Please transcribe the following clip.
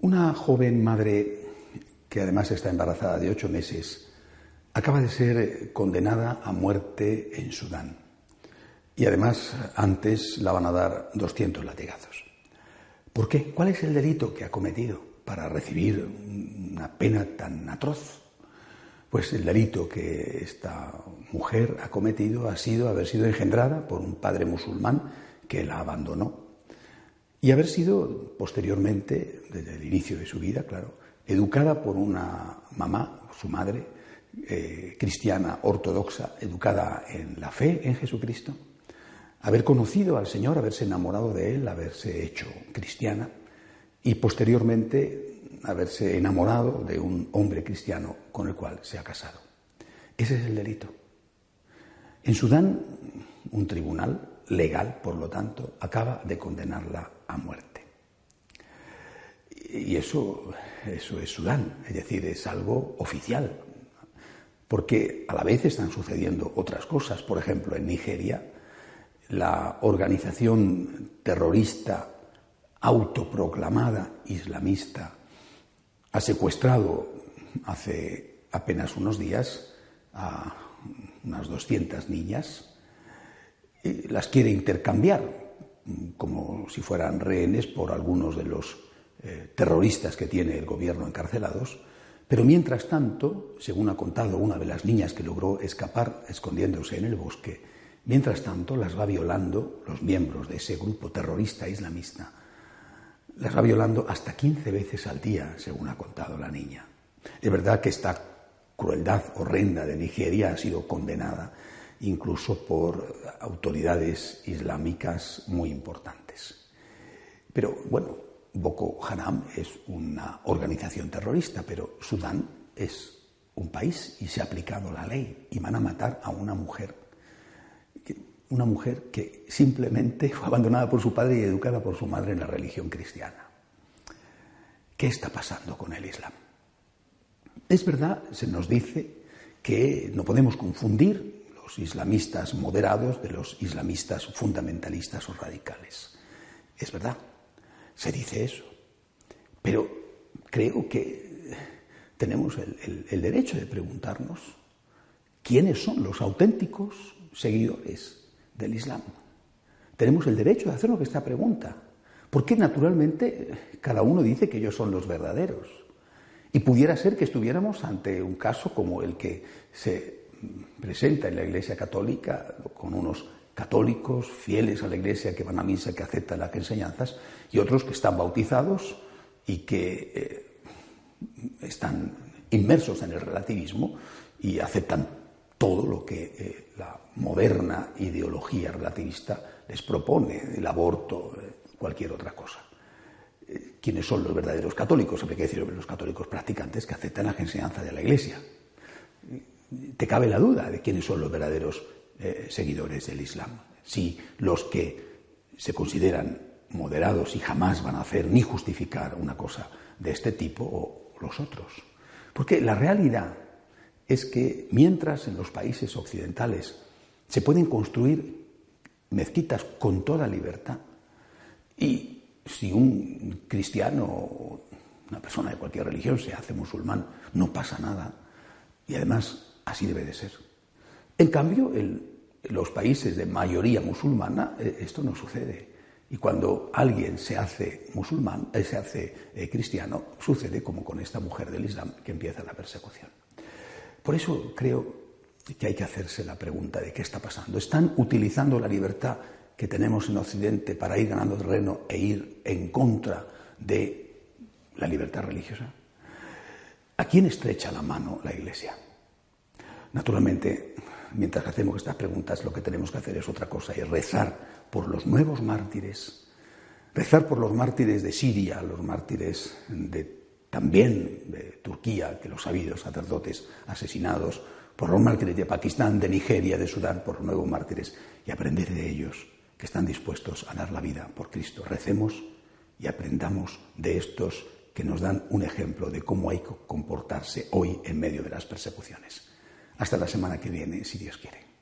Una joven madre que además está embarazada de ocho meses acaba de ser condenada a muerte en Sudán. Y además antes la van a dar 200 latigazos. ¿Por qué? ¿Cuál es el delito que ha cometido para recibir una pena tan atroz? Pues el delito que esta mujer ha cometido ha sido haber sido engendrada por un padre musulmán que la abandonó. Y haber sido posteriormente, desde el inicio de su vida, claro, educada por una mamá, su madre, eh, cristiana ortodoxa, educada en la fe en Jesucristo, haber conocido al Señor, haberse enamorado de Él, haberse hecho cristiana y posteriormente haberse enamorado de un hombre cristiano con el cual se ha casado. Ese es el delito. En Sudán, un tribunal legal, por lo tanto, acaba de condenarla a muerte. Y eso, eso es Sudán, es decir, es algo oficial, porque a la vez están sucediendo otras cosas. Por ejemplo, en Nigeria, la organización terrorista autoproclamada islamista ha secuestrado hace apenas unos días a unas 200 niñas y las quiere intercambiar como si fueran rehenes por algunos de los eh, terroristas que tiene el gobierno encarcelados. Pero mientras tanto, según ha contado una de las niñas que logró escapar escondiéndose en el bosque, mientras tanto las va violando los miembros de ese grupo terrorista islamista. Las va violando hasta 15 veces al día, según ha contado la niña. Es verdad que esta crueldad horrenda de Nigeria ha sido condenada incluso por autoridades islámicas muy importantes. Pero bueno, Boko Haram es una organización terrorista, pero Sudán es un país y se ha aplicado la ley y van a matar a una mujer, una mujer que simplemente fue abandonada por su padre y educada por su madre en la religión cristiana. ¿Qué está pasando con el Islam? Es verdad, se nos dice que no podemos confundir los islamistas moderados de los islamistas fundamentalistas o radicales. Es verdad, se dice eso. Pero creo que tenemos el, derecho de preguntarnos quiénes son los auténticos seguidores del Islam. Tenemos el derecho de hacernos esta pregunta, porque naturalmente cada uno dice que ellos son los verdaderos. Y pudiera ser que estuviéramos ante un caso como el que se presenta en la Iglesia Católica con unos católicos fieles a la Iglesia que van a misa, que aceptan las enseñanzas, y otros que están bautizados y que eh, están inmersos en el relativismo y aceptan todo lo que eh, la moderna ideología relativista les propone, el aborto, eh, cualquier otra cosa. ¿Quiénes son los verdaderos católicos? Hay que decir los católicos practicantes que aceptan las enseñanzas de la Iglesia te cabe la duda de quiénes son los verdaderos eh, seguidores del Islam. Si los que se consideran moderados y jamás van a hacer ni justificar una cosa de este tipo o los otros. Porque la realidad es que mientras en los países occidentales se pueden construir mezquitas con toda libertad y si un cristiano o una persona de cualquier religión se hace musulmán, no pasa nada. Y además Así debe de ser. En cambio, en los países de mayoría musulmana eh, esto no sucede. Y cuando alguien se hace musulmán, eh, se hace eh, cristiano, sucede como con esta mujer del Islam que empieza la persecución. Por eso creo que hay que hacerse la pregunta de qué está pasando. ¿Están utilizando la libertad que tenemos en Occidente para ir ganando terreno e ir en contra de la libertad religiosa? ¿A quién estrecha la mano la Iglesia? Naturalmente, mientras hacemos estas preguntas, lo que tenemos que hacer es otra cosa, y rezar por los nuevos mártires, rezar por los mártires de Siria, los mártires de, también de Turquía, que los ha habido, sacerdotes asesinados, por los mártires de Pakistán, de Nigeria, de Sudán, por nuevos mártires, y aprender de ellos, que están dispuestos a dar la vida por Cristo. Recemos y aprendamos de estos que nos dan un ejemplo de cómo hay que comportarse hoy en medio de las persecuciones. Hasta la semana que viene, si Dios quiere.